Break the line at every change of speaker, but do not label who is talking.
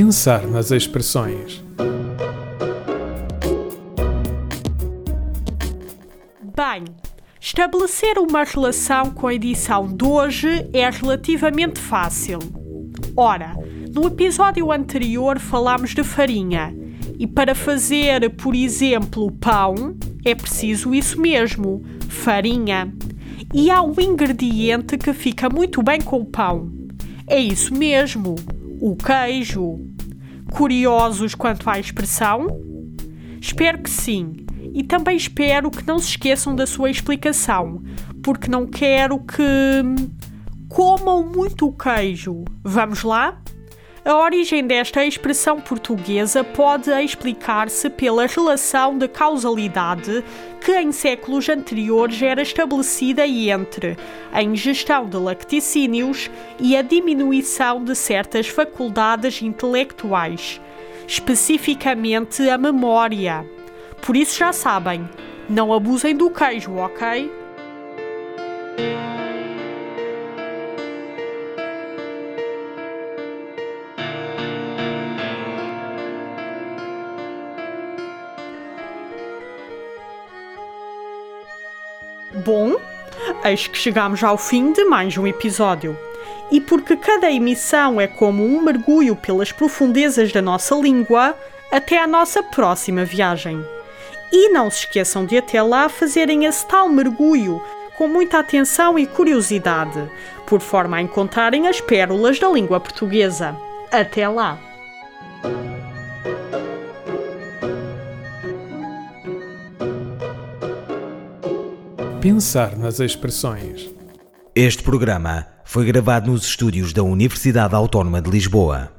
Pensar nas expressões.
Bem, estabelecer uma relação com a edição de hoje é relativamente fácil. Ora, no episódio anterior falámos de farinha e para fazer, por exemplo, pão é preciso isso mesmo, farinha. E há um ingrediente que fica muito bem com o pão. É isso mesmo, o queijo. Curiosos quanto à expressão? Espero que sim. E também espero que não se esqueçam da sua explicação, porque não quero que comam muito queijo. Vamos lá? A origem desta expressão portuguesa pode explicar-se pela relação de causalidade que em séculos anteriores era estabelecida entre a ingestão de lacticínios e a diminuição de certas faculdades intelectuais, especificamente a memória. Por isso já sabem, não abusem do queijo, ok? Bom, eis que chegamos ao fim de mais um episódio. E porque cada emissão é como um mergulho pelas profundezas da nossa língua, até à nossa próxima viagem. E não se esqueçam de até lá fazerem esse tal mergulho com muita atenção e curiosidade, por forma a encontrarem as pérolas da língua portuguesa. Até lá!
Pensar nas expressões.
Este programa foi gravado nos estúdios da Universidade Autónoma de Lisboa.